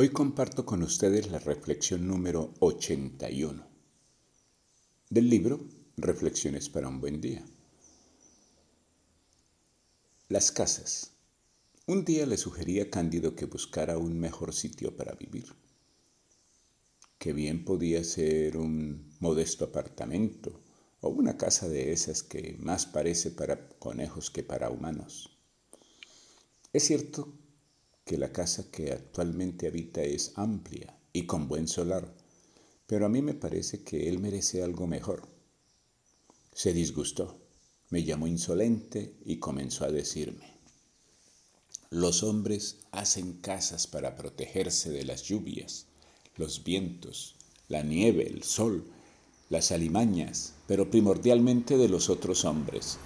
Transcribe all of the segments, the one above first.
Hoy comparto con ustedes la reflexión número 81 del libro Reflexiones para un buen día. Las casas. Un día le sugerí a Cándido que buscara un mejor sitio para vivir, que bien podía ser un modesto apartamento o una casa de esas que más parece para conejos que para humanos. Es cierto que la casa que actualmente habita es amplia y con buen solar, pero a mí me parece que él merece algo mejor. Se disgustó, me llamó insolente y comenzó a decirme, los hombres hacen casas para protegerse de las lluvias, los vientos, la nieve, el sol, las alimañas, pero primordialmente de los otros hombres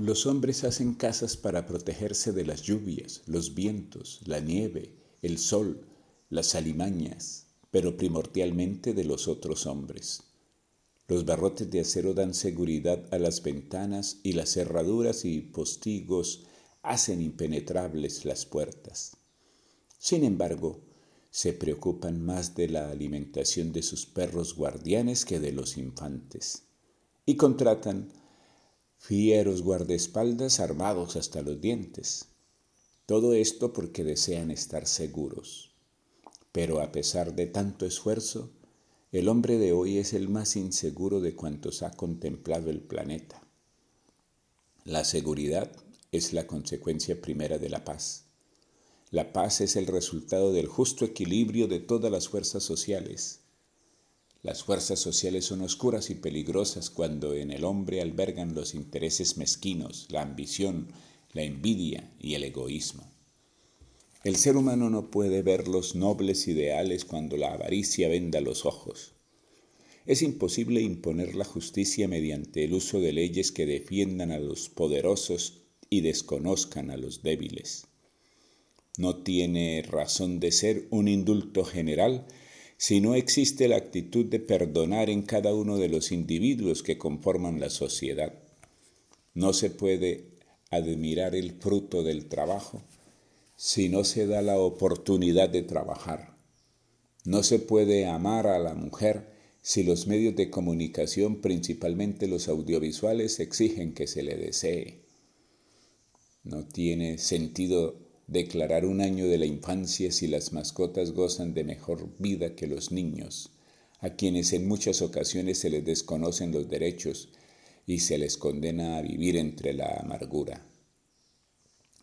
Los hombres hacen casas para protegerse de las lluvias, los vientos, la nieve, el sol, las alimañas, pero primordialmente de los otros hombres. Los barrotes de acero dan seguridad a las ventanas y las cerraduras y postigos hacen impenetrables las puertas. Sin embargo, se preocupan más de la alimentación de sus perros guardianes que de los infantes, y contratan fieros guardaespaldas armados hasta los dientes. Todo esto porque desean estar seguros. Pero a pesar de tanto esfuerzo, el hombre de hoy es el más inseguro de cuantos ha contemplado el planeta. La seguridad es la consecuencia primera de la paz. La paz es el resultado del justo equilibrio de todas las fuerzas sociales, las fuerzas sociales son oscuras y peligrosas cuando en el hombre albergan los intereses mezquinos, la ambición, la envidia y el egoísmo. El ser humano no puede ver los nobles ideales cuando la avaricia venda los ojos. Es imposible imponer la justicia mediante el uso de leyes que defiendan a los poderosos y desconozcan a los débiles. No tiene razón de ser un indulto general si no existe la actitud de perdonar en cada uno de los individuos que conforman la sociedad. No se puede admirar el fruto del trabajo si no se da la oportunidad de trabajar. No se puede amar a la mujer si los medios de comunicación, principalmente los audiovisuales, exigen que se le desee. No tiene sentido declarar un año de la infancia si las mascotas gozan de mejor vida que los niños, a quienes en muchas ocasiones se les desconocen los derechos y se les condena a vivir entre la amargura,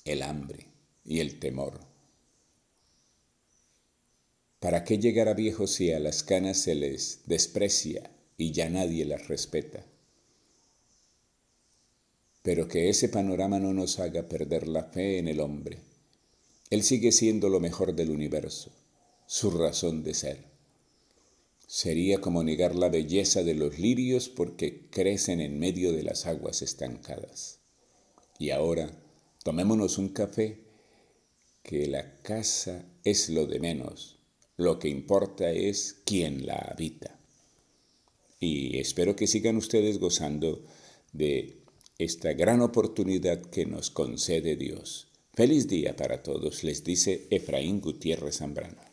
el hambre y el temor. ¿Para qué llegar a viejos si a las canas se les desprecia y ya nadie las respeta? Pero que ese panorama no nos haga perder la fe en el hombre él sigue siendo lo mejor del universo, su razón de ser. Sería como negar la belleza de los lirios porque crecen en medio de las aguas estancadas. Y ahora, tomémonos un café, que la casa es lo de menos, lo que importa es quién la habita. Y espero que sigan ustedes gozando de esta gran oportunidad que nos concede Dios Feliz día para todos, les dice Efraín Gutiérrez Zambrano.